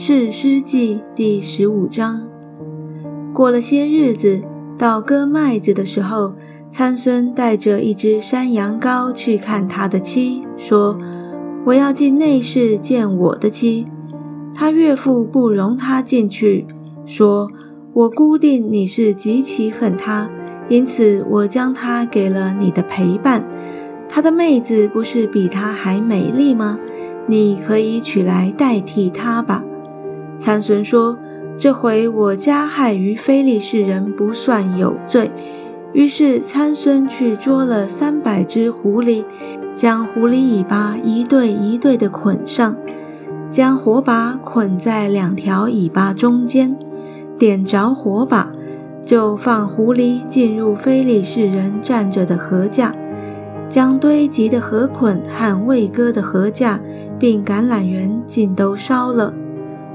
士师记第十五章。过了些日子，到割麦子的时候，参孙带着一只山羊羔去看他的妻，说：“我要进内室见我的妻。”他岳父不容他进去，说：“我估定你是极其恨他，因此我将他给了你的陪伴。他的妹子不是比他还美丽吗？你可以取来代替他吧。”参孙说：“这回我加害于非利士人，不算有罪。”于是参孙去捉了三百只狐狸，将狐狸尾巴一对一对的捆上，将火把捆在两条尾巴中间，点着火把，就放狐狸进入非利士人站着的禾架，将堆积的禾捆和未割的禾架，并橄榄园尽都烧了。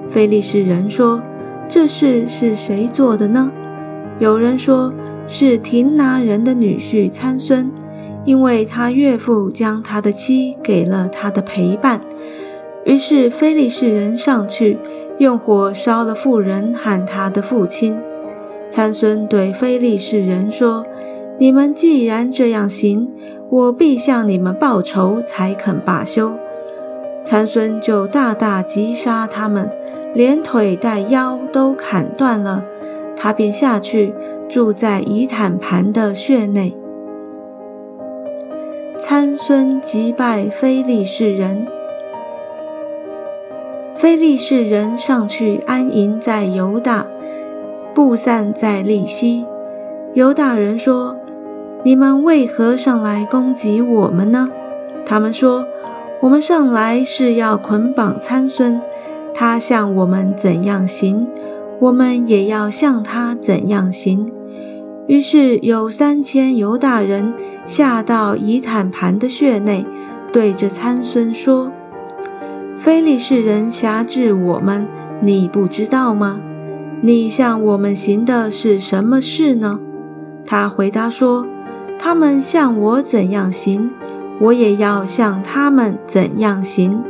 菲利士人说：“这事是谁做的呢？”有人说是廷拿人的女婿参孙，因为他岳父将他的妻给了他的陪伴。于是菲利士人上去，用火烧了妇人和他的父亲。参孙对菲利士人说：“你们既然这样行，我必向你们报仇，才肯罢休。”参孙就大大击杀他们。连腿带腰都砍断了，他便下去住在以坦盘的穴内。参孙击败非利士人，非利士人上去安营在犹大，布散在利希。犹大人说：“你们为何上来攻击我们呢？”他们说：“我们上来是要捆绑参孙。”他向我们怎样行，我们也要向他怎样行。于是有三千犹大人下到以坦盘的穴内，对着参孙说：“非利士人辖制我们，你不知道吗？你向我们行的是什么事呢？”他回答说：“他们向我怎样行，我也要向他们怎样行。”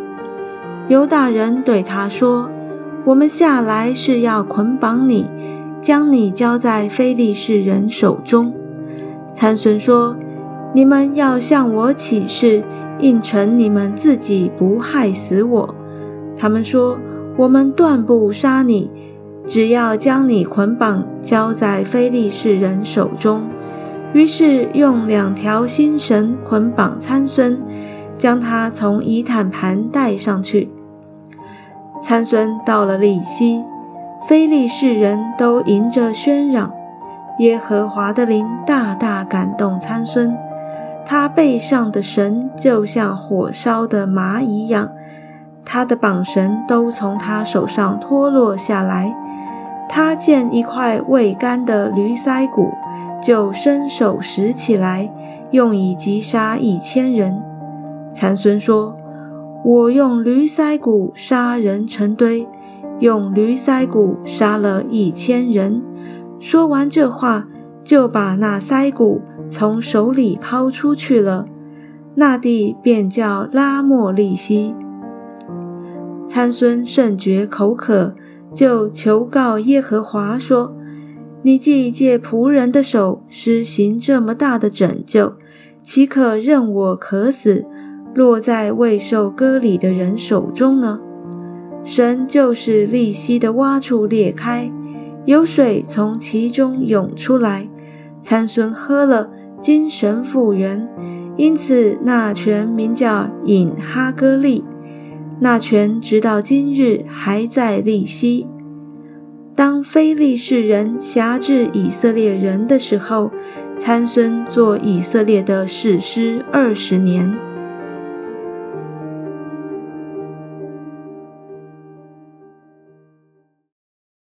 犹大人对他说：“我们下来是要捆绑你，将你交在非利士人手中。”参孙说：“你们要向我起誓，应承你们自己不害死我。”他们说：“我们断不杀你，只要将你捆绑交在非利士人手中。”于是用两条新绳捆绑参孙。将他从以坦盘带上去。参孙到了利希，非利士人都迎着喧嚷。耶和华的灵大大感动参孙，他背上的绳就像火烧的麻一样，他的绑绳都从他手上脱落下来。他见一块未干的驴腮骨，就伸手拾起来，用以击杀一千人。参孙说：“我用驴腮骨杀人成堆，用驴腮骨杀了一千人。”说完这话，就把那腮骨从手里抛出去了。那地便叫拉莫利西。参孙甚觉口渴，就求告耶和华说：“你既借仆人的手施行这么大的拯救，岂可任我渴死？”落在未受割礼的人手中呢？神就是利息的洼处裂开，有水从其中涌出来。参孙喝了，精神复原，因此那泉名叫引哈哥利。那泉直到今日还在利息。当非利士人辖制以色列人的时候，参孙做以色列的士师二十年。